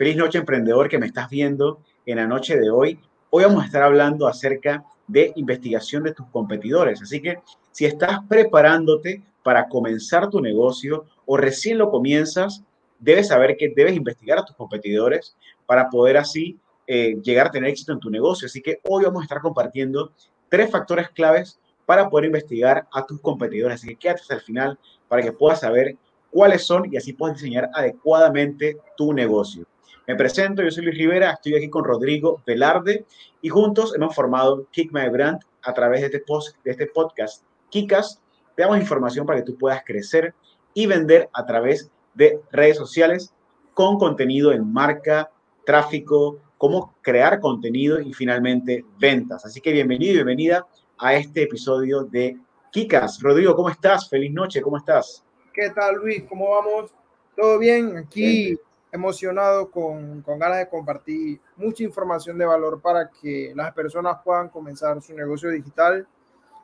Feliz noche emprendedor que me estás viendo en la noche de hoy. Hoy vamos a estar hablando acerca de investigación de tus competidores. Así que si estás preparándote para comenzar tu negocio o recién lo comienzas, debes saber que debes investigar a tus competidores para poder así eh, llegar a tener éxito en tu negocio. Así que hoy vamos a estar compartiendo tres factores claves para poder investigar a tus competidores. Así que quédate hasta el final para que puedas saber cuáles son y así puedas diseñar adecuadamente tu negocio. Me presento, yo soy Luis Rivera, estoy aquí con Rodrigo Velarde y juntos hemos formado Kick My Brand a través de este, post, de este podcast. Kikas, te damos información para que tú puedas crecer y vender a través de redes sociales con contenido en marca, tráfico, cómo crear contenido y finalmente ventas. Así que bienvenido y bienvenida a este episodio de Kikas. Rodrigo, ¿cómo estás? Feliz noche, ¿cómo estás? ¿Qué tal, Luis? ¿Cómo vamos? ¿Todo bien? Aquí emocionado con, con, ganas de compartir mucha información de valor para que las personas puedan comenzar su negocio digital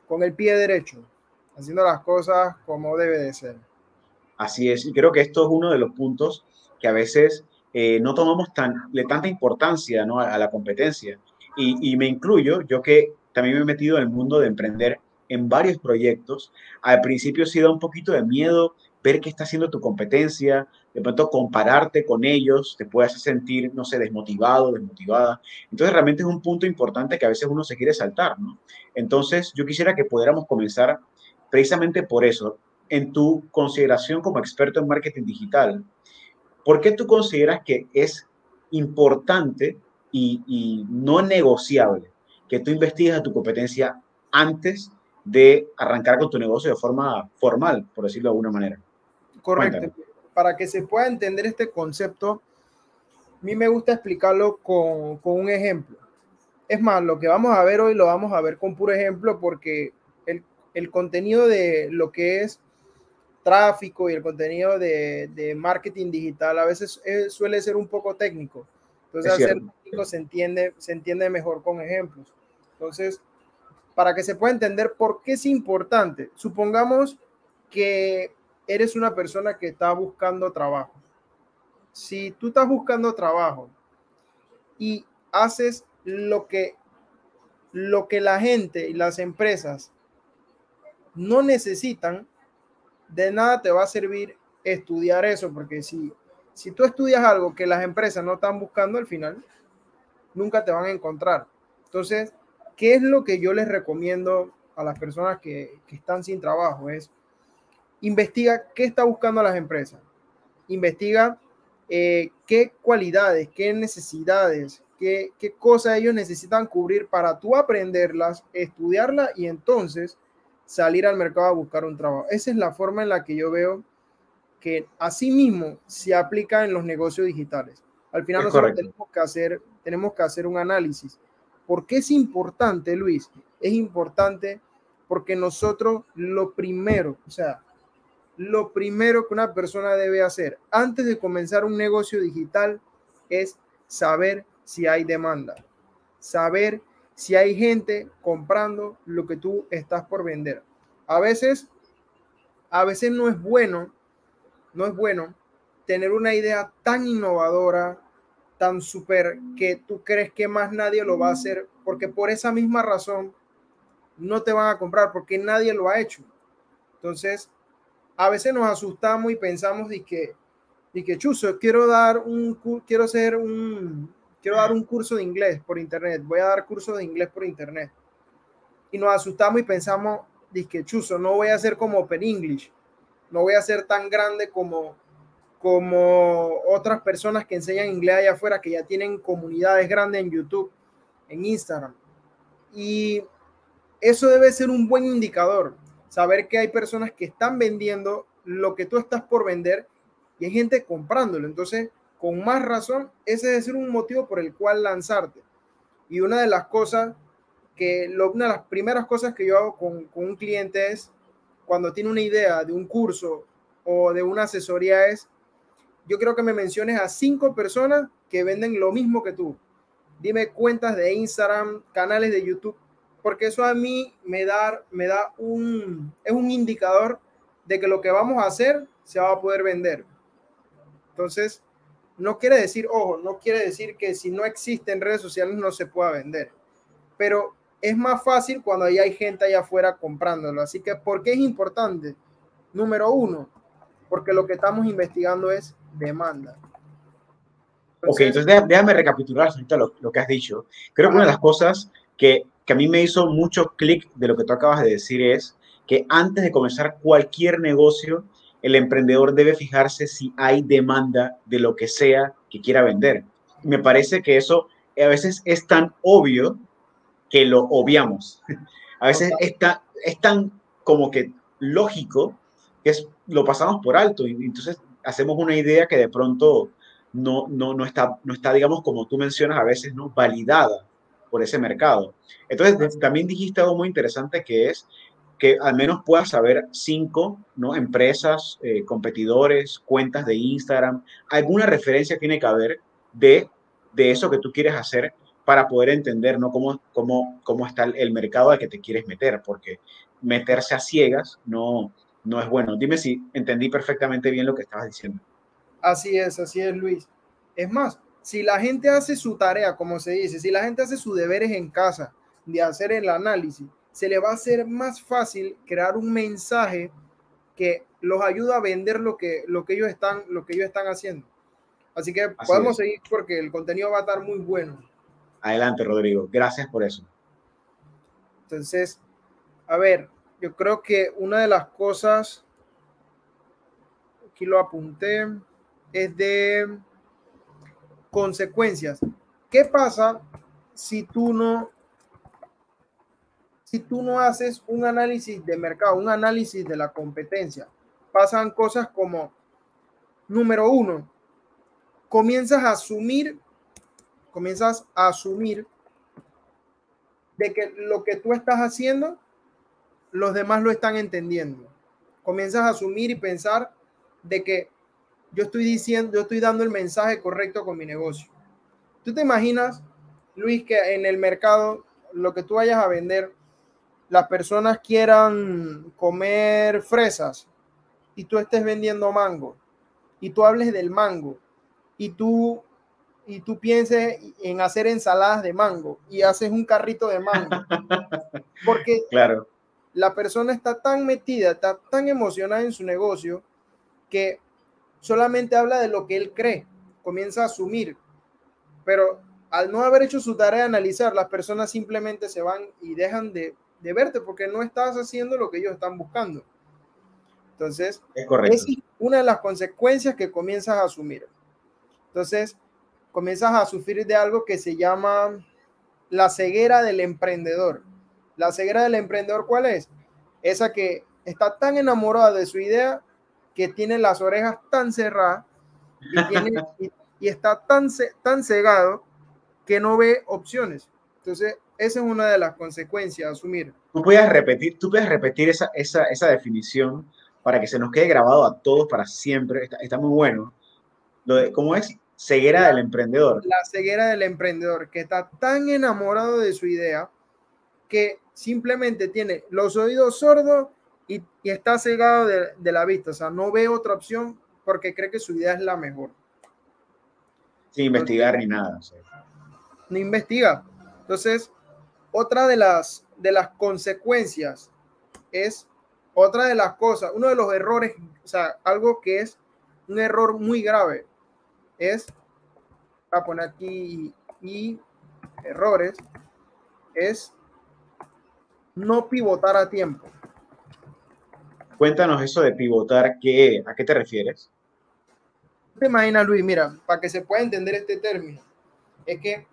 con el pie derecho, haciendo las cosas como debe de ser. Así es, y creo que esto es uno de los puntos que a veces eh, no tomamos tan, de tanta importancia ¿no? a, a, la competencia. Y, y me incluyo, yo que también me he metido en el mundo de emprender en varios proyectos, al principio sí da un poquito de miedo ver qué está haciendo tu competencia, de pronto compararte con ellos te puede hacer sentir, no sé, desmotivado, desmotivada. Entonces realmente es un punto importante que a veces uno se quiere saltar, ¿no? Entonces yo quisiera que pudiéramos comenzar precisamente por eso, en tu consideración como experto en marketing digital, ¿por qué tú consideras que es importante y, y no negociable que tú investigues a tu competencia antes de arrancar con tu negocio de forma formal, por decirlo de alguna manera? Correcto. Cuéntame. Para que se pueda entender este concepto, a mí me gusta explicarlo con, con, un ejemplo. Es más, lo que vamos a ver hoy lo vamos a ver con puro ejemplo porque el, el contenido de lo que es tráfico y el contenido de, de marketing digital a veces es, suele ser un poco técnico. Entonces, al ser técnico se entiende, se entiende mejor con ejemplos. Entonces, para que se pueda entender por qué es importante, supongamos que eres una persona que está buscando trabajo. Si tú estás buscando trabajo y haces lo que lo que la gente y las empresas no necesitan, de nada te va a servir estudiar eso, porque si, si tú estudias algo que las empresas no están buscando al final, nunca te van a encontrar. Entonces, ¿qué es lo que yo les recomiendo a las personas que, que están sin trabajo? Es investiga qué está buscando las empresas, investiga eh, qué cualidades, qué necesidades, qué, qué cosas ellos necesitan cubrir para tú aprenderlas, estudiarlas y entonces salir al mercado a buscar un trabajo. Esa es la forma en la que yo veo que asimismo se aplica en los negocios digitales. Al final es nosotros tenemos que, hacer, tenemos que hacer un análisis. ¿Por qué es importante, Luis? Es importante porque nosotros lo primero, o sea, lo primero que una persona debe hacer antes de comenzar un negocio digital es saber si hay demanda, saber si hay gente comprando lo que tú estás por vender. A veces, a veces no es bueno, no es bueno tener una idea tan innovadora, tan súper que tú crees que más nadie lo va a hacer, porque por esa misma razón no te van a comprar, porque nadie lo ha hecho. Entonces, a veces nos asustamos y pensamos de que, de que chuzo, quiero dar un, quiero hacer un, quiero dar un curso de inglés por internet, voy a dar curso de inglés por internet. Y nos asustamos y pensamos, que chuzo, no voy a ser como Open English, no voy a ser tan grande como, como otras personas que enseñan inglés allá afuera, que ya tienen comunidades grandes en YouTube, en Instagram. Y eso debe ser un buen indicador saber que hay personas que están vendiendo lo que tú estás por vender y hay gente comprándolo. Entonces, con más razón, ese ser un motivo por el cual lanzarte. Y una de las cosas que, una de las primeras cosas que yo hago con, con un cliente es, cuando tiene una idea de un curso o de una asesoría, es, yo creo que me menciones a cinco personas que venden lo mismo que tú. Dime cuentas de Instagram, canales de YouTube porque eso a mí me da, me da un, es un indicador de que lo que vamos a hacer se va a poder vender. Entonces, no quiere decir, ojo, no quiere decir que si no existe en redes sociales no se pueda vender, pero es más fácil cuando ahí hay gente allá afuera comprándolo. Así que, ¿por qué es importante? Número uno, porque lo que estamos investigando es demanda. ok, entonces déjame recapitular lo, lo que has dicho. Creo que una de las cosas que, que a mí me hizo mucho clic de lo que tú acabas de decir es que antes de comenzar cualquier negocio, el emprendedor debe fijarse si hay demanda de lo que sea que quiera vender. Me parece que eso a veces es tan obvio que lo obviamos. A veces es tan, es tan como que lógico que es, lo pasamos por alto y entonces hacemos una idea que de pronto no, no, no, está, no está, digamos, como tú mencionas, a veces no validada por ese mercado. Entonces, también dijiste algo muy interesante que es que al menos puedas saber cinco ¿no? empresas, eh, competidores, cuentas de Instagram, alguna referencia tiene que haber de, de eso que tú quieres hacer para poder entender ¿no? cómo, cómo, cómo está el mercado al que te quieres meter, porque meterse a ciegas no, no es bueno. Dime si entendí perfectamente bien lo que estabas diciendo. Así es, así es, Luis. Es más, si la gente hace su tarea, como se dice, si la gente hace sus deberes en casa de hacer el análisis, se le va a hacer más fácil crear un mensaje que los ayuda a vender lo que, lo que, ellos, están, lo que ellos están haciendo. Así que podemos seguir porque el contenido va a estar muy bueno. Adelante, Rodrigo. Gracias por eso. Entonces, a ver, yo creo que una de las cosas, aquí lo apunté, es de consecuencias. ¿Qué pasa si tú no si tú no haces un análisis de mercado, un análisis de la competencia, pasan cosas como, número uno, comienzas a asumir, comienzas a asumir de que lo que tú estás haciendo, los demás lo están entendiendo. Comienzas a asumir y pensar de que yo estoy diciendo, yo estoy dando el mensaje correcto con mi negocio. ¿Tú te imaginas, Luis, que en el mercado lo que tú vayas a vender las personas quieran comer fresas y tú estés vendiendo mango y tú hables del mango y tú y tú pienses en hacer ensaladas de mango y haces un carrito de mango. Porque claro. la persona está tan metida, está tan emocionada en su negocio que solamente habla de lo que él cree, comienza a asumir. Pero al no haber hecho su tarea de analizar, las personas simplemente se van y dejan de de verte porque no estás haciendo lo que ellos están buscando. Entonces, es, es una de las consecuencias que comienzas a asumir. Entonces, comienzas a sufrir de algo que se llama la ceguera del emprendedor. La ceguera del emprendedor, ¿cuál es? Esa que está tan enamorada de su idea que tiene las orejas tan cerradas y, y está tan, tan cegado que no ve opciones. Entonces, esa es una de las consecuencias, asumir. Tú puedes repetir, tú puedes repetir esa, esa, esa definición para que se nos quede grabado a todos para siempre. Está, está muy bueno. Lo de, ¿Cómo es? Ceguera del emprendedor. La ceguera del emprendedor, que está tan enamorado de su idea que simplemente tiene los oídos sordos y, y está cegado de, de, la vista. O sea, no ve otra opción porque cree que su idea es la mejor. Sin investigar ni nada. No investiga. Entonces, otra de las, de las consecuencias es, otra de las cosas, uno de los errores, o sea, algo que es un error muy grave, es, a poner aquí y errores, es no pivotar a tiempo. Cuéntanos eso de pivotar, ¿qué, ¿a qué te refieres? ¿Te imaginas, Luis? Mira, para que se pueda entender este término, es que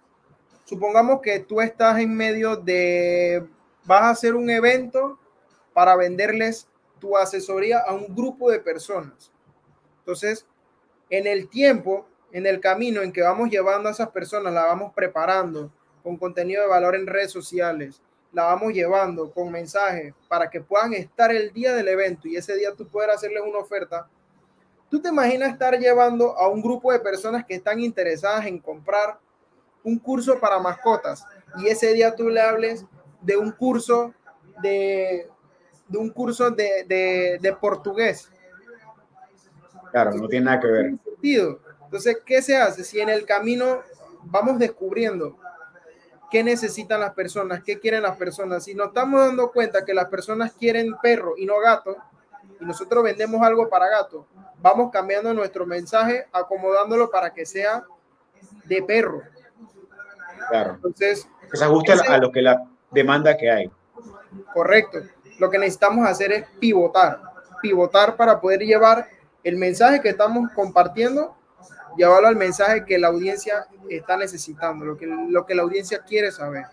supongamos que tú estás en medio de, vas a hacer un evento para venderles tu asesoría a un grupo de personas. Entonces, en el tiempo, en el camino en que vamos llevando a esas personas, la vamos preparando con contenido de valor en redes sociales, la vamos llevando con mensajes para que puedan estar el día del evento y ese día tú puedas hacerles una oferta. ¿Tú te imaginas estar llevando a un grupo de personas que están interesadas en comprar un curso para mascotas y ese día tú le hables de un curso de, de un curso de, de, de, portugués. Claro, no tiene nada que ver. Sentido. Entonces, ¿qué se hace? Si en el camino vamos descubriendo qué necesitan las personas, qué quieren las personas, si nos estamos dando cuenta que las personas quieren perro y no gato, y nosotros vendemos algo para gato, vamos cambiando nuestro mensaje, acomodándolo para que sea de perro. Claro. Entonces, que se ajuste a lo que la demanda que hay. Correcto. Lo que necesitamos hacer es pivotar, pivotar para poder llevar el mensaje que estamos compartiendo, llevarlo al mensaje que la audiencia está necesitando, lo que, lo que la audiencia quiere saber.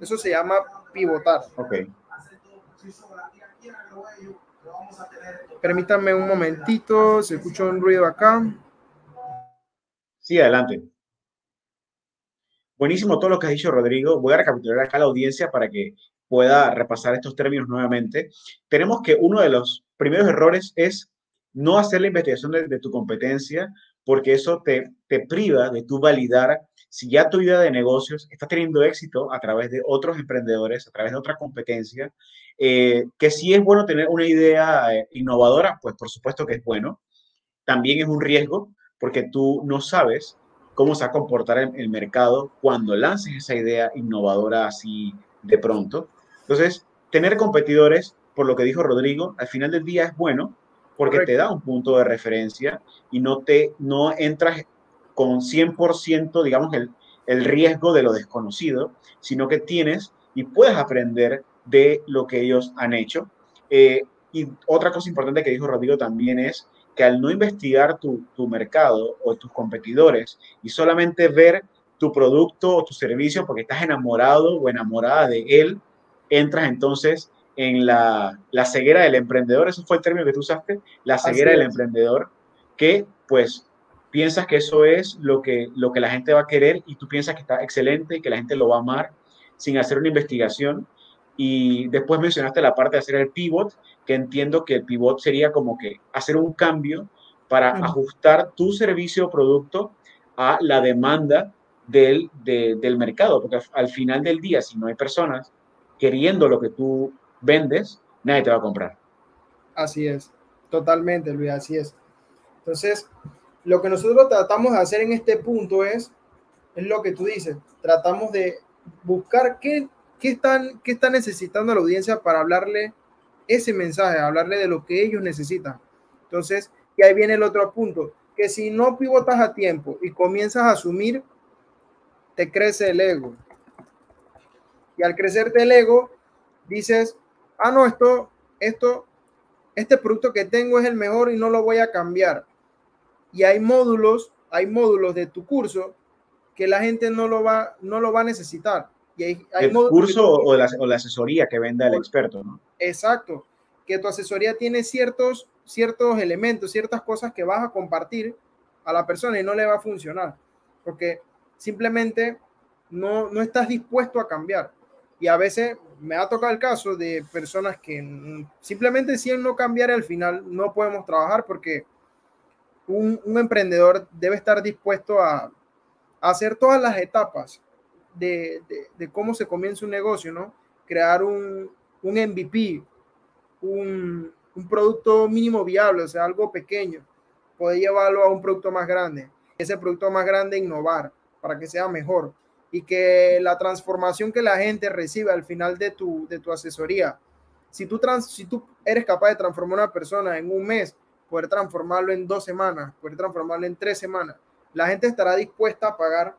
Eso se llama pivotar. Ok. Permítanme un momentito, se escucha un ruido acá. Sí, adelante. Buenísimo todo lo que ha dicho Rodrigo. Voy a recapitular acá la audiencia para que pueda repasar estos términos nuevamente. Tenemos que uno de los primeros errores es no hacer la investigación de, tu competencia, porque eso te, te priva de tu validar si ya tu idea de negocios está teniendo éxito a través de otros emprendedores, a través de otra competencia, eh, que si es bueno tener una idea eh, innovadora, pues por supuesto que es bueno. También es un riesgo porque tú no sabes cómo se va a comportar el, el mercado cuando lances esa idea innovadora así de pronto. Entonces, tener competidores, por lo que dijo Rodrigo, al final del día es bueno porque te da un punto de referencia y no te no entras con 100%, digamos, el, el riesgo de lo desconocido, sino que tienes y puedes aprender de lo que ellos han hecho. Eh, y otra cosa importante que dijo Rodrigo también es que al no investigar tu, mercado o tus competidores y solamente ver tu producto o tu servicio porque estás enamorado o enamorada de él, entras entonces en la, ceguera del emprendedor, eso fue el término que tú usaste, la ceguera del emprendedor, que pues piensas que eso es lo que, lo que la gente va a querer y tú piensas que está excelente y que la gente lo va a amar sin hacer una investigación. Y después mencionaste la parte de hacer el pivot, que entiendo que el pivot sería como que hacer un cambio para ajustar tu servicio o producto a la demanda del, del mercado, porque al final del día, si no hay personas queriendo lo que tú vendes, nadie te va a comprar. Así es, totalmente, Luis, así es. Entonces, lo que nosotros tratamos de hacer en este punto es, es lo que tú dices, tratamos de buscar qué, qué, están, qué está necesitando la audiencia para hablarle ese mensaje, hablarle de lo que ellos necesitan. Entonces, y ahí viene el otro punto, que si no pivotas a tiempo y comienzas a asumir, te crece el ego. Y al crecerte el ego, dices, ah, no, esto, esto, este producto que tengo es el mejor y no lo voy a cambiar. Y hay módulos, hay módulos de tu curso que la gente no lo va, no lo va a necesitar. Y hay, el curso o, la, o, la, asesoría que venda el experto, ¿no? Exacto, que tu asesoría tiene ciertos, ciertos elementos, ciertas cosas que vas a compartir a la persona y no le va a funcionar, porque simplemente no, no estás dispuesto a cambiar. Y a veces me ha tocado el caso de personas que simplemente si no cambiar al final no podemos trabajar porque un, emprendedor debe estar dispuesto a, hacer todas las etapas de, cómo se comienza un negocio, ¿no? Crear un, un MVP, un, producto mínimo viable, o sea, algo pequeño, poder llevarlo a un producto más grande. Ese producto más grande, innovar para que sea mejor y que la transformación que la gente recibe al final de tu, de tu asesoría, si tú, trans, si tú eres capaz de transformar a una persona en un mes, poder transformarlo en dos semanas, poder transformarlo en tres semanas, la gente estará dispuesta a pagar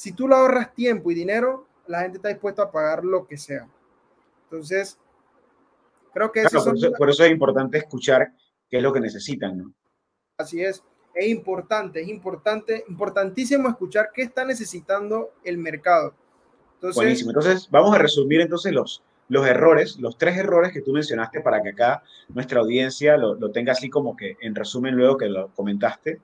si tú le ahorras tiempo y dinero, la gente está dispuesta a pagar lo que sea. Entonces, creo que eso por, eso, es importante escuchar qué es lo que necesitan, ¿no? Así es, es importante, es importante, importantísimo escuchar qué está necesitando el mercado. Entonces, Buenísimo. Entonces, vamos a resumir entonces los, los errores, los tres errores que tú mencionaste para que acá nuestra audiencia lo, lo tenga así como que en resumen luego que lo comentaste.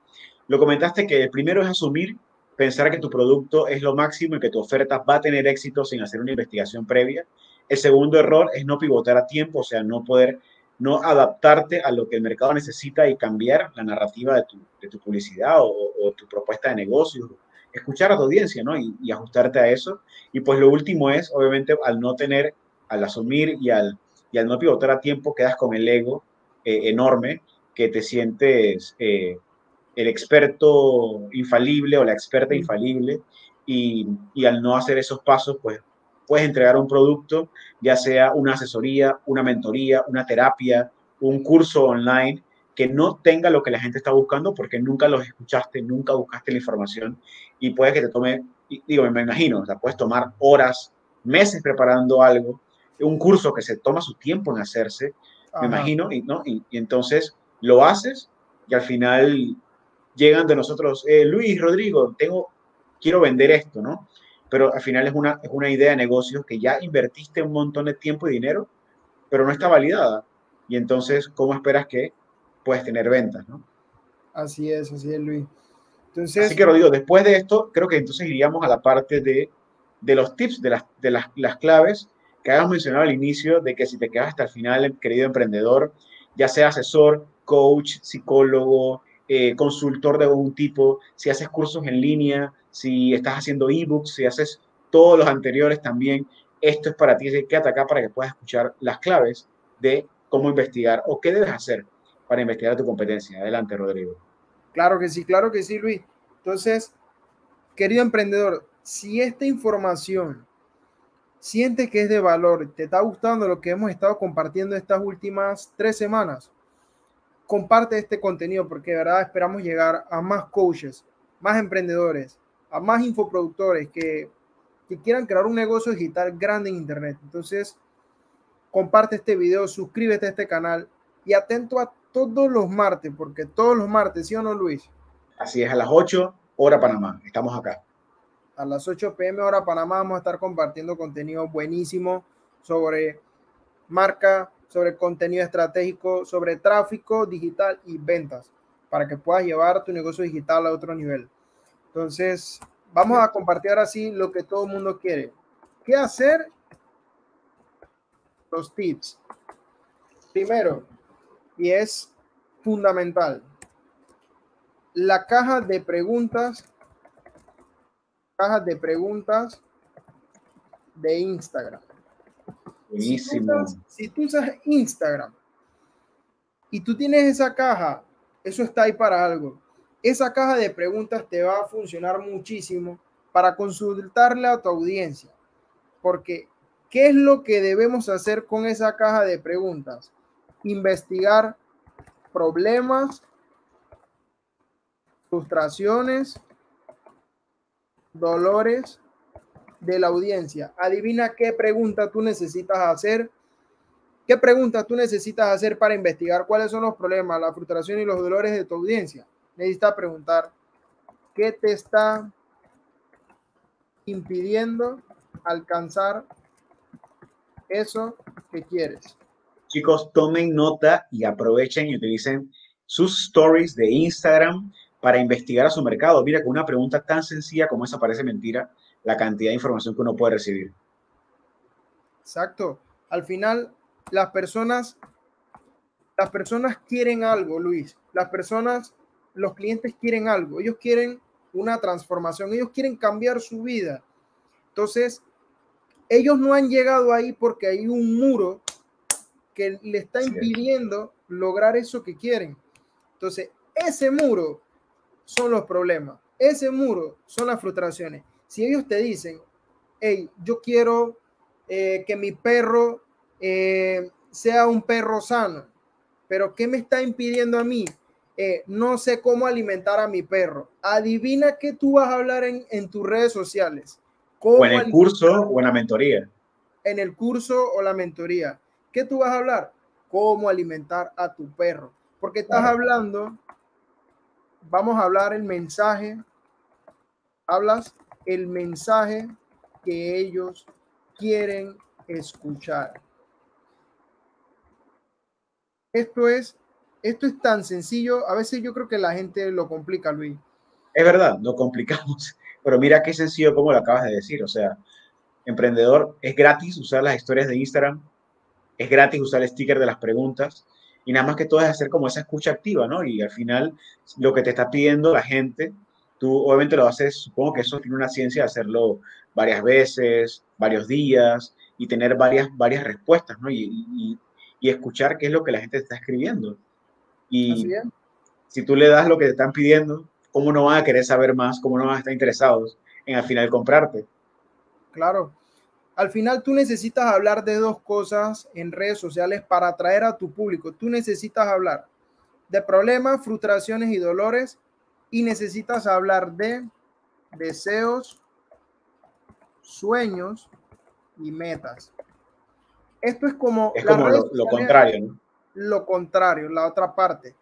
Lo comentaste que el primero es asumir pensar que tu producto es lo máximo y que tu oferta va a tener éxito sin hacer una investigación previa. El segundo error es no pivotar a tiempo, o sea, no poder, no adaptarte a lo que el mercado necesita y cambiar la narrativa de tu, de tu publicidad o, tu propuesta de negocio. Escuchar a tu audiencia, ¿no? Y, ajustarte a eso. Y pues lo último es, obviamente, al no tener, al asumir y al, y al no pivotar a tiempo, quedas con el ego eh, enorme que te sientes... Eh, el experto infalible o la experta infalible y, y, al no hacer esos pasos, pues puedes entregar un producto, ya sea una asesoría, una mentoría, una terapia, un curso online que no tenga lo que la gente está buscando porque nunca los escuchaste, nunca buscaste la información y puede que te tome, digo, me imagino, o sea, puedes tomar horas, meses preparando algo, un curso que se toma su tiempo en hacerse, me imagino, y, ¿no? Y, entonces lo haces y al final llegan de nosotros, eh, Luis, Rodrigo, tengo, quiero vender esto, ¿no? Pero al final es una, es una idea de negocio que ya invertiste un montón de tiempo y dinero, pero no está validada. Y entonces, ¿cómo esperas que puedes tener ventas, ¿no? Así es, así es, Luis. Entonces, así que, Rodrigo, después de esto, creo que entonces iríamos a la parte de, de los tips, de, las, de las, las claves que habíamos mencionado al inicio, de que si te quedas hasta el final, querido emprendedor, ya sea asesor, coach, psicólogo, eh, consultor de algún tipo, si haces cursos en línea, si estás haciendo ebooks, si haces todos los anteriores también, esto es para ti, quédate acá para que puedas escuchar las claves de cómo investigar o qué debes hacer para investigar tu competencia. Adelante, Rodrigo. Claro que sí, claro que sí, Luis. Entonces, querido emprendedor, si esta información sientes que es de valor, te está gustando lo que hemos estado compartiendo estas últimas tres semanas, comparte este contenido porque de verdad esperamos llegar a más coaches, más emprendedores, a más infoproductores que, que quieran crear un negocio digital grande en Internet. Entonces, comparte este video, suscríbete a este canal y atento a todos los martes, porque todos los martes, ¿sí o no, Luis? Así es, a las 8 hora Panamá, estamos acá. A las 8 pm hora Panamá vamos a estar compartiendo contenido buenísimo sobre marca, sobre contenido estratégico, sobre tráfico digital y ventas, para que puedas llevar tu negocio digital a otro nivel. Entonces, vamos a compartir ahora sí lo que todo el mundo quiere. ¿Qué hacer? Los tips. Primero, y es fundamental. La caja de preguntas, caja de preguntas de Instagram. Buenísimo. Si tú, usas, Instagram y tú tienes esa caja, eso está ahí para algo. Esa caja de preguntas te va a funcionar muchísimo para consultarle a tu audiencia. Porque, ¿qué es lo que debemos hacer con esa caja de preguntas? investigar problemas, frustraciones, dolores de la audiencia. Adivina qué pregunta tú necesitas hacer. ¿Qué preguntas tú necesitas hacer para investigar cuáles son los problemas, la frustración y los dolores de tu audiencia? Necesitas preguntar qué te está impidiendo alcanzar eso que quieres. Chicos, tomen nota y aprovechen y utilicen sus stories de Instagram para investigar a su mercado. Mira, con una pregunta tan sencilla como esa parece mentira la cantidad de información que uno puede recibir. Exacto. Al final, las personas, las personas quieren algo, Luis. Las personas, los clientes quieren algo. Ellos quieren una transformación. Ellos quieren cambiar su vida. Entonces, ellos no han llegado ahí porque hay un muro que le está impidiendo lograr eso que quieren. Entonces, ese muro son los problemas, ese muro son las frustraciones. Si ellos te dicen, hey, yo quiero eh, que mi perro eh, sea un perro sano, pero ¿qué me está impidiendo a mí? Eh, no sé cómo alimentar a mi perro. Adivina qué tú vas a hablar en, en tus redes sociales. o en el curso o en la mentoría. En el curso o la mentoría. ¿Qué tú vas a hablar? Cómo alimentar a tu perro. Porque estás hablando, vamos a hablar el mensaje, hablas el mensaje que ellos quieren escuchar. Esto es, esto es tan sencillo. A veces yo creo que la gente lo complica, Luis. Es verdad, lo complicamos. Pero mira qué sencillo como lo acabas de decir. O sea, emprendedor, es gratis usar las historias de Instagram es gratis usar el sticker de las preguntas y nada más que todo es hacer como esa escucha activa, ¿no? Y al final lo que te está pidiendo la gente, tú obviamente lo haces, supongo que eso tiene una ciencia de hacerlo varias veces, varios días y tener varias, varias respuestas, ¿no? Y, y, escuchar qué es lo que la gente está escribiendo. Y, si tú le das lo que te están pidiendo, ¿cómo no van a querer saber más? ¿Cómo no van a estar interesados en al final comprarte? Claro. Al final tú necesitas hablar de dos cosas en redes sociales para atraer a tu público. Tú necesitas hablar de problemas, frustraciones y dolores y necesitas hablar de deseos, sueños y metas. Esto es como, es como lo, contrario, ¿no? Lo contrario, la otra parte.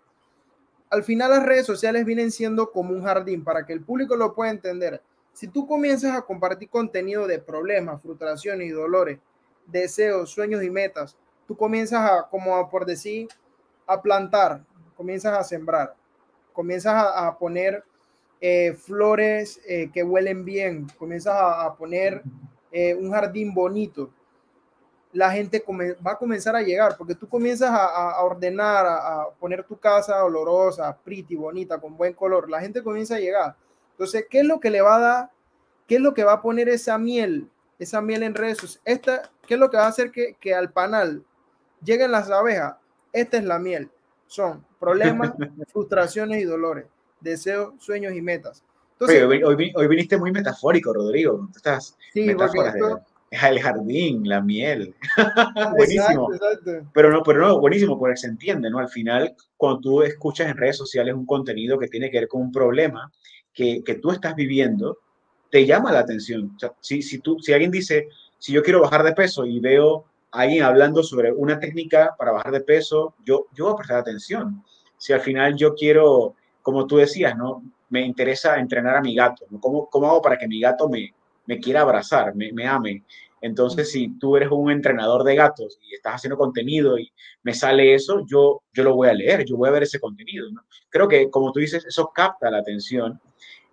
Al final las redes sociales vienen siendo como un jardín para que el público lo pueda entender. Si tú comienzas a compartir contenido de problemas, frustraciones y dolores, deseos, sueños y metas, tú comienzas a, como por decir, a plantar, comienzas a sembrar, comienzas a, poner eh, flores eh, que huelen bien, comienzas a, poner eh, un jardín bonito, la gente va a comenzar a llegar, porque tú comienzas a, ordenar, a, poner tu casa olorosa, pretty, bonita, con buen color, la gente comienza a llegar. Entonces, ¿qué es lo que le va a dar? ¿Qué es lo que va a poner esa miel? Esa miel en redes Esta, ¿Qué es lo que va a hacer que, que al panal lleguen las abejas? Esta es la miel. Son problemas, frustraciones y dolores, deseos, sueños y metas. Entonces, hoy, viniste muy metafórico, Rodrigo. Estás sí, el jardín, la miel. buenísimo. Pero no, pero no, buenísimo, porque se entiende, ¿no? Al final, cuando tú escuchas en redes sociales un contenido que tiene que ver con un problema que, que tú estás viviendo, te llama la atención. O sea, si, si, tú, si alguien dice, si yo quiero bajar de peso y veo a alguien hablando sobre una técnica para bajar de peso, yo, yo voy a prestar atención. Si al final yo quiero, como tú decías, ¿no? Me interesa entrenar a mi gato, ¿no? ¿Cómo, cómo hago para que mi gato me, me quiera abrazar, me, me ame? Entonces, si tú eres un entrenador de gatos y estás haciendo contenido y me sale eso, yo, yo lo voy a leer, yo voy a ver ese contenido. ¿no? Creo que, como tú dices, eso capta la atención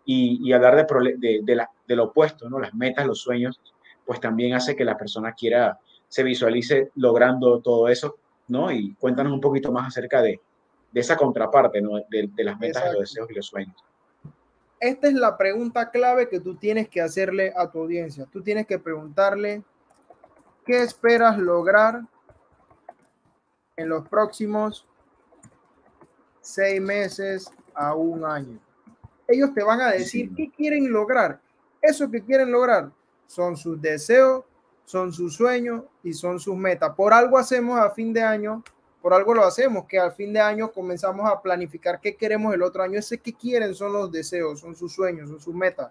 y, y hablar de, de, de, la, de, lo opuesto, ¿no? las metas, los sueños, pues también hace que la persona quiera, se visualice logrando todo eso, ¿no? Y cuéntanos un poquito más acerca de, de esa contraparte, ¿no? De, las metas, los deseos y los sueños esta es la pregunta clave que tú tienes que hacerle a tu audiencia. Tú tienes que preguntarle, ¿qué esperas lograr en los próximos seis meses a un año? Ellos te van a decir qué quieren lograr. Eso que quieren lograr son sus deseos, son sus sueños y son sus metas. Por algo hacemos a fin de año por algo lo hacemos, que al fin de año comenzamos a planificar qué queremos el otro año. Ese que quieren son los deseos, son sus sueños, son sus metas.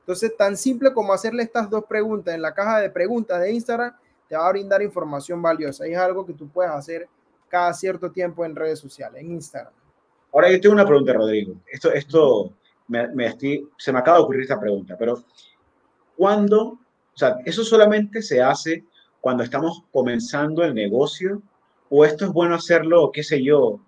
Entonces, tan simple como hacerle estas dos preguntas en la caja de preguntas de Instagram, te va a brindar información valiosa. Y es algo que tú puedes hacer cada cierto tiempo en redes sociales, en Instagram. Ahora yo tengo una pregunta, Rodrigo. Esto, esto me, me se me acaba de ocurrir esta pregunta, pero ¿cuándo? O sea, eso solamente se hace cuando estamos comenzando el negocio o esto es bueno hacerlo, qué sé yo,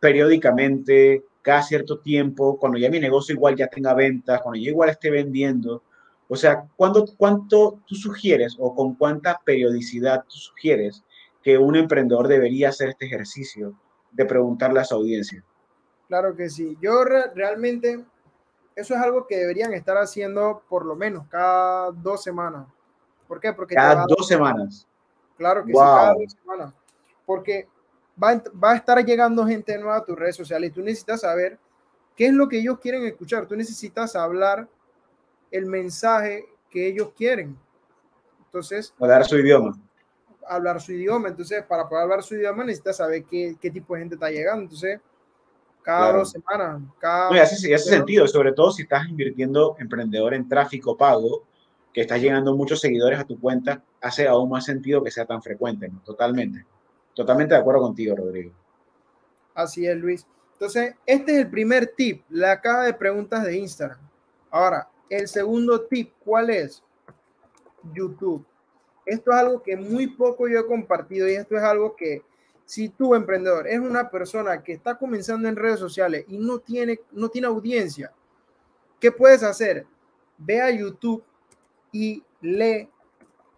periódicamente, cada cierto tiempo, cuando ya mi negocio igual ya tenga ventas, cuando yo igual esté vendiendo. O sea, ¿cuánto, ¿cuánto tú sugieres o con cuánta periodicidad tú sugieres que un emprendedor debería hacer este ejercicio de preguntarle a su audiencia? Claro que sí. Yo realmente, eso es algo que deberían estar haciendo por lo menos cada dos semanas. ¿Por qué? Porque cada dos semanas. Claro que sí, cada dos semanas porque va, a estar llegando gente nueva a tus redes sociales y tú necesitas saber qué es lo que ellos quieren escuchar. Tú necesitas hablar el mensaje que ellos quieren. Entonces, hablar su idioma. Hablar su idioma. Entonces, para poder hablar su idioma necesitas saber qué, qué tipo de gente está llegando. Entonces, cada dos semanas. Cada no, hace, hace sentido, sobre todo si estás invirtiendo emprendedor en tráfico pago, que estás llegando muchos seguidores a tu cuenta, hace aún más sentido que sea tan frecuente, ¿no? Totalmente. Totalmente de acuerdo contigo, Rodrigo. Así es, Luis. Entonces, este es el primer tip, la caja de preguntas de Instagram. Ahora, el segundo tip, ¿cuál es? YouTube. Esto es algo que muy poco yo he compartido y esto es algo que si tú, emprendedor, es una persona que está comenzando en redes sociales y no tiene, no tiene audiencia, ¿qué puedes hacer? Ve a YouTube y lee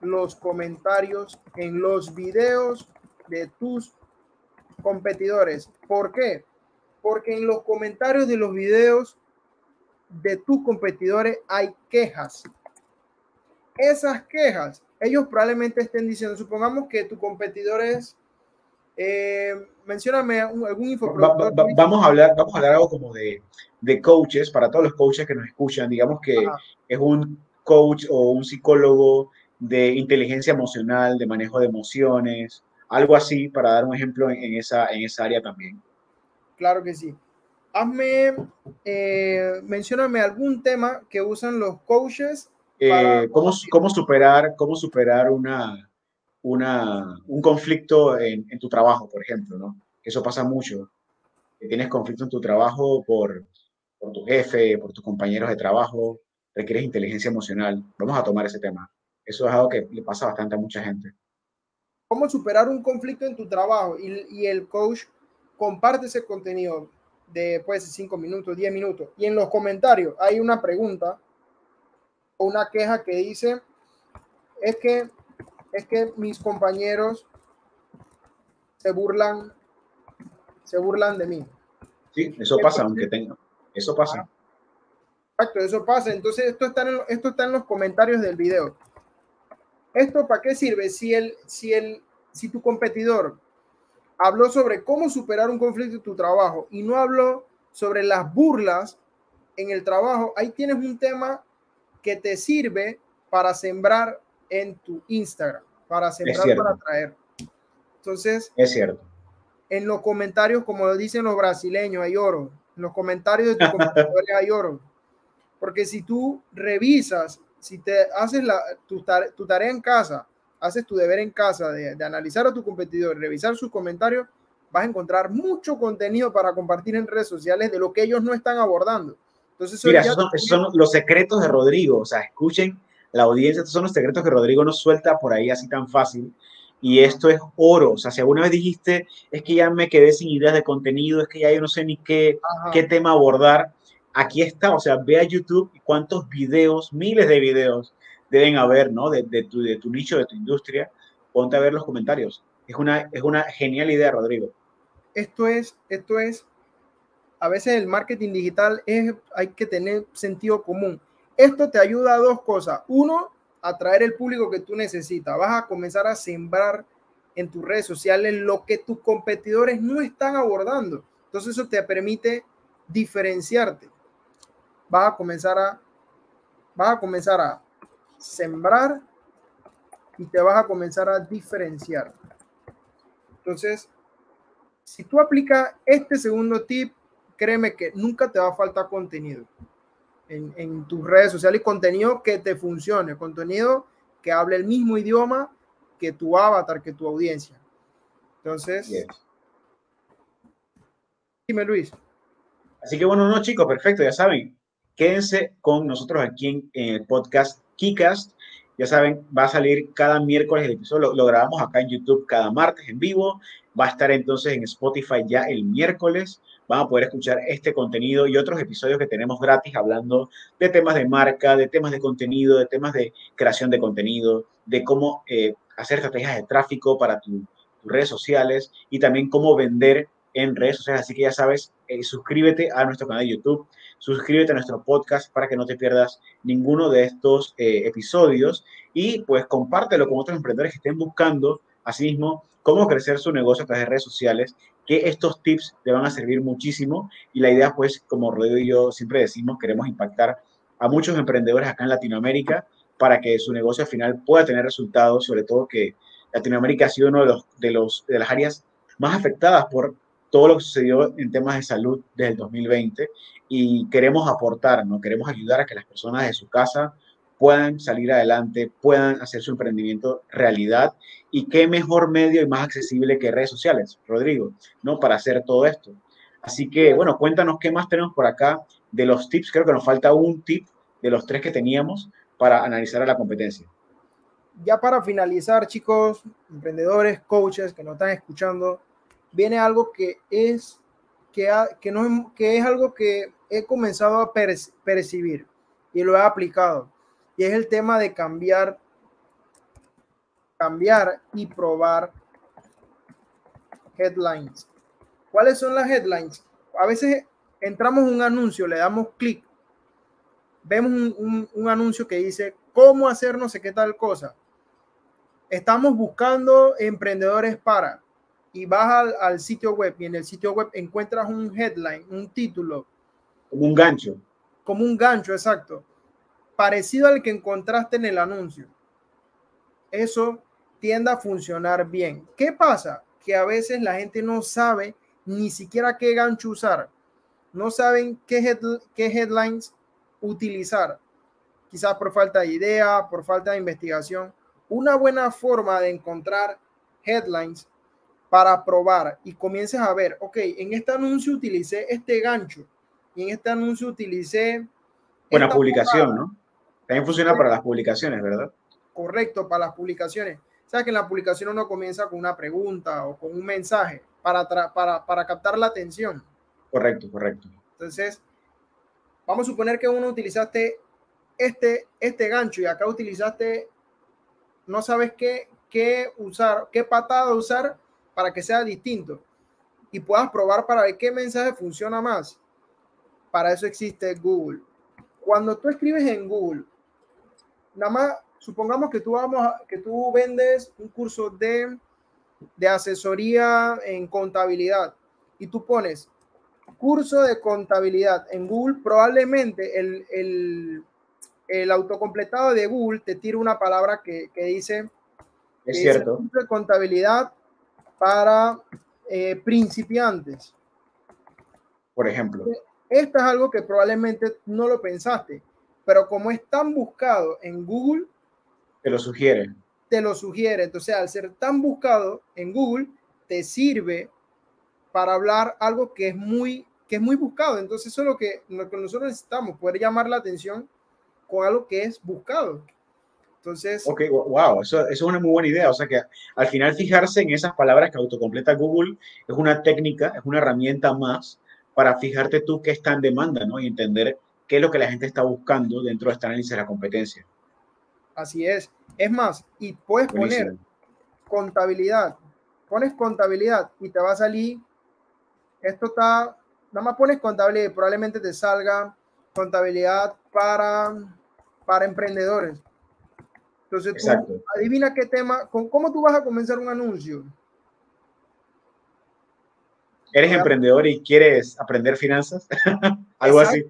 los comentarios en los videos de tus competidores. ¿Por qué? Porque en los comentarios de los videos de tus competidores hay quejas. Esas quejas, ellos probablemente estén diciendo, supongamos que tu competidor es Eh, mencióname algún info. vamos, a hablar, vamos a hablar algo como de, de, coaches, para todos los coaches que nos escuchan, digamos que es un coach o un psicólogo de inteligencia emocional, de manejo de emociones, algo así, para dar un ejemplo en, esa, en esa área también. Claro que sí. Hazme, eh, mencióname algún tema que usan los coaches. Eh, ¿cómo, ¿Cómo superar, cómo superar una, una, un conflicto en, en, tu trabajo, por ejemplo, ¿no? Eso pasa mucho. Que tienes conflicto en tu trabajo por, por tu jefe, por tus compañeros de trabajo, requieres inteligencia emocional. Vamos a tomar ese tema. Eso es algo que le pasa bastante a mucha gente. ¿Cómo superar un conflicto en tu trabajo? Y, y el coach comparte ese contenido de pues 5 minutos, 10 minutos. Y en los comentarios hay una pregunta o una queja que dice, es que es que mis compañeros se burlan, se burlan de mí. Sí, eso pasa, aunque tenga. Eso pasa. Exacto, eso pasa. Entonces, esto está, en, esto está en los comentarios del video. ¿Esto para qué sirve? Si, el, si, el, si tu competidor habló sobre cómo superar un conflicto en tu trabajo y no habló sobre las burlas en el trabajo, ahí tienes un tema que te sirve para sembrar en tu Instagram para sembrar, para atraer. Entonces, es cierto. En los comentarios, como lo dicen los brasileños, hay oro. En los comentarios de tu computadora hay oro. Porque si tú revisas, si te haces la, tu, tarea en casa, haces tu deber en casa de, analizar a tu competidor, revisar sus comentarios, vas a encontrar mucho contenido para compartir en redes sociales de lo que ellos no están abordando. Entonces, Mira, esos son, los secretos de Rodrigo. O sea, escuchen la audiencia, estos son los secretos que Rodrigo nos suelta por ahí así tan fácil. Y esto es oro. O sea, si alguna vez dijiste, es que ya me quedé sin ideas de contenido, es que ya yo no sé ni qué, qué tema abordar, aquí está. O sea, ve a YouTube y cuántos videos, miles de videos deben haber, ¿no? De, tu nicho, de tu industria. Ponte a ver los comentarios. Es una, es una genial idea, Rodrigo. Esto es, esto es, a veces el marketing digital es, hay que tener sentido común. Esto te ayuda a dos cosas. Uno, atraer el público que tú necesitas. Vas a comenzar a sembrar en tus redes sociales lo que tus competidores no están abordando. Entonces eso te permite diferenciarte. Vas a comenzar a vas a comenzar a sembrar y te vas a comenzar a diferenciar. Entonces, si tú aplicas este segundo tip, créeme que nunca te va a faltar contenido en, tus redes sociales y contenido que te funcione, contenido que hable el mismo idioma que tu avatar, que tu audiencia. Entonces, dime Luis. Así que bueno, no chicos, perfecto, ya saben, quédense con nosotros aquí en, el podcast Keycast. Ya saben, va a salir cada miércoles el episodio, lo, grabamos acá en YouTube cada martes en vivo, va a estar entonces en Spotify ya el miércoles. Van a poder escuchar este contenido y otros episodios que tenemos gratis hablando de temas de marca, de temas de contenido, de temas de creación de contenido, de cómo eh, hacer estrategias de tráfico para tus redes sociales y también cómo vender en redes sociales. Así que ya sabes, eh, suscríbete a nuestro canal de YouTube, suscríbete a nuestro podcast para que no te pierdas ninguno de estos eh, episodios y pues compártelo con otros emprendedores que estén buscando asimismo cómo crecer su negocio a través de redes sociales que estos tips te van a servir muchísimo y la idea, pues, como Rodrigo y yo siempre decimos, queremos impactar a muchos emprendedores acá en Latinoamérica para que su negocio al final pueda tener resultados, sobre todo que Latinoamérica ha sido uno de, los, de, los, de las áreas más afectadas por todo lo que sucedió en temas de salud desde el 2020 y queremos aportar, ¿no? Queremos ayudar a que las personas de su casa puedan salir adelante, puedan hacer su emprendimiento realidad. Y qué mejor medio y más accesible que redes sociales, Rodrigo, ¿no? Para hacer todo esto. Así que, bueno, cuéntanos qué más tenemos por acá de los tips. Creo que nos falta un tip de los tres que teníamos para analizar a la competencia. Ya para finalizar, chicos, emprendedores, coaches que nos están escuchando, viene algo que es, que, no, que es algo que he comenzado a percibir y lo he aplicado y es el tema de cambiar, cambiar y probar headlines. ¿Cuáles son las headlines? A veces entramos un anuncio, le damos clic, vemos un, un, anuncio que dice cómo hacer no sé qué tal cosa. Estamos buscando emprendedores para, y vas al, sitio web y en el sitio web encuentras un headline, un título. Como un gancho. Como un gancho, exacto. Parecido al que encontraste en el anuncio. Eso tiende a funcionar bien. ¿Qué pasa? Que a veces la gente no sabe ni siquiera qué gancho usar. No saben qué, qué headlines utilizar. Quizás por falta de idea, por falta de investigación. Una buena forma de encontrar headlines para probar y comiences a ver, ok, en este anuncio utilicé este gancho y en este anuncio utilicé... Buena publicación, ¿no? También funciona para las publicaciones, ¿verdad? Correcto, para las publicaciones. O sea que en la publicación uno comienza con una pregunta o con un mensaje para, para, para captar la atención. Correcto, correcto. Entonces, vamos a suponer que uno utilizaste este, este gancho y acá utilizaste, no sabes qué, qué usar, qué patada usar para que sea distinto y puedas probar para ver qué mensaje funciona más. Para eso existe Google. Cuando tú escribes en Google, nada más supongamos que tú vamos que tú vendes un curso de, de asesoría en contabilidad y tú pones curso de contabilidad en Google, probablemente el, el, el autocompletado de Google te tira una palabra que, que dice es cierto. curso de contabilidad para eh, principiantes. Por ejemplo. Esto es algo que probablemente no lo pensaste, pero como es tan buscado en Google, te lo sugiere. Te lo sugiere. Entonces, al ser tan buscado en Google, te sirve para hablar algo que es muy, que es muy buscado. Entonces, eso es lo que, lo que nosotros necesitamos, poder llamar la atención con algo que es buscado. Entonces. Ok, wow, eso, es una muy buena idea. O sea que al final fijarse en esas palabras que autocompleta Google es una técnica, es una herramienta más para fijarte tú qué está en demanda, ¿no? Y entender qué es lo que la gente está buscando dentro de este análisis de la competencia. Así es. Es más, y puedes poner contabilidad. Pones contabilidad y te va a salir. Esto está. Nada más pones contabilidad y probablemente te salga contabilidad para, para emprendedores entonces, tú, adivina qué tema, con, ¿cómo tú vas a comenzar un anuncio? ¿Eres emprendedor y quieres aprender finanzas? Algo así.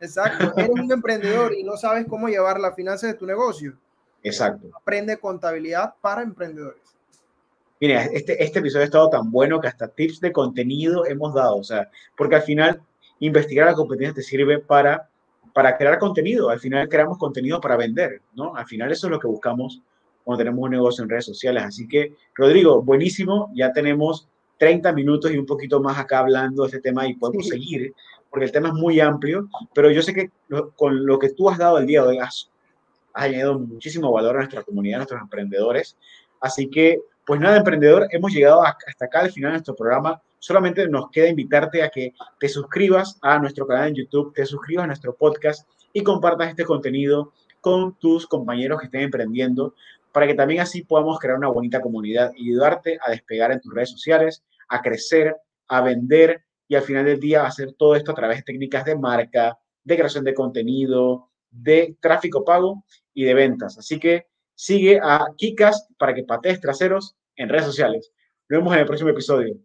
Exacto, eres un emprendedor y no sabes cómo llevar las finanzas de tu negocio. Exacto. Aprende contabilidad para emprendedores. Mira, este, este episodio ha estado tan bueno que hasta tips de contenido hemos dado, o sea, porque al final investigar la competencia te sirve para para crear contenido. Al final creamos contenido para vender, ¿no? Al final eso es lo que buscamos cuando tenemos un negocio en redes sociales. Así que, Rodrigo, buenísimo. Ya tenemos 30 minutos y un poquito más acá hablando de este tema y podemos seguir, porque el tema es muy amplio, pero yo sé que con lo que tú has dado el día de hoy has, has añadido muchísimo valor a nuestra comunidad, a nuestros emprendedores. Así que, pues nada, emprendedor, hemos llegado hasta acá al final de nuestro programa solamente nos queda invitarte a que te suscribas a nuestro canal en YouTube, te suscribas a nuestro podcast y compartas este contenido con tus compañeros que estén emprendiendo para que también así podamos crear una bonita comunidad y ayudarte a despegar en tus redes sociales, a crecer, a vender y al final del día hacer todo esto a través de técnicas de marca, de creación de contenido, de tráfico pago y de ventas. Así que sigue a Kikas para que patees traseros en redes sociales. Nos vemos en el próximo episodio.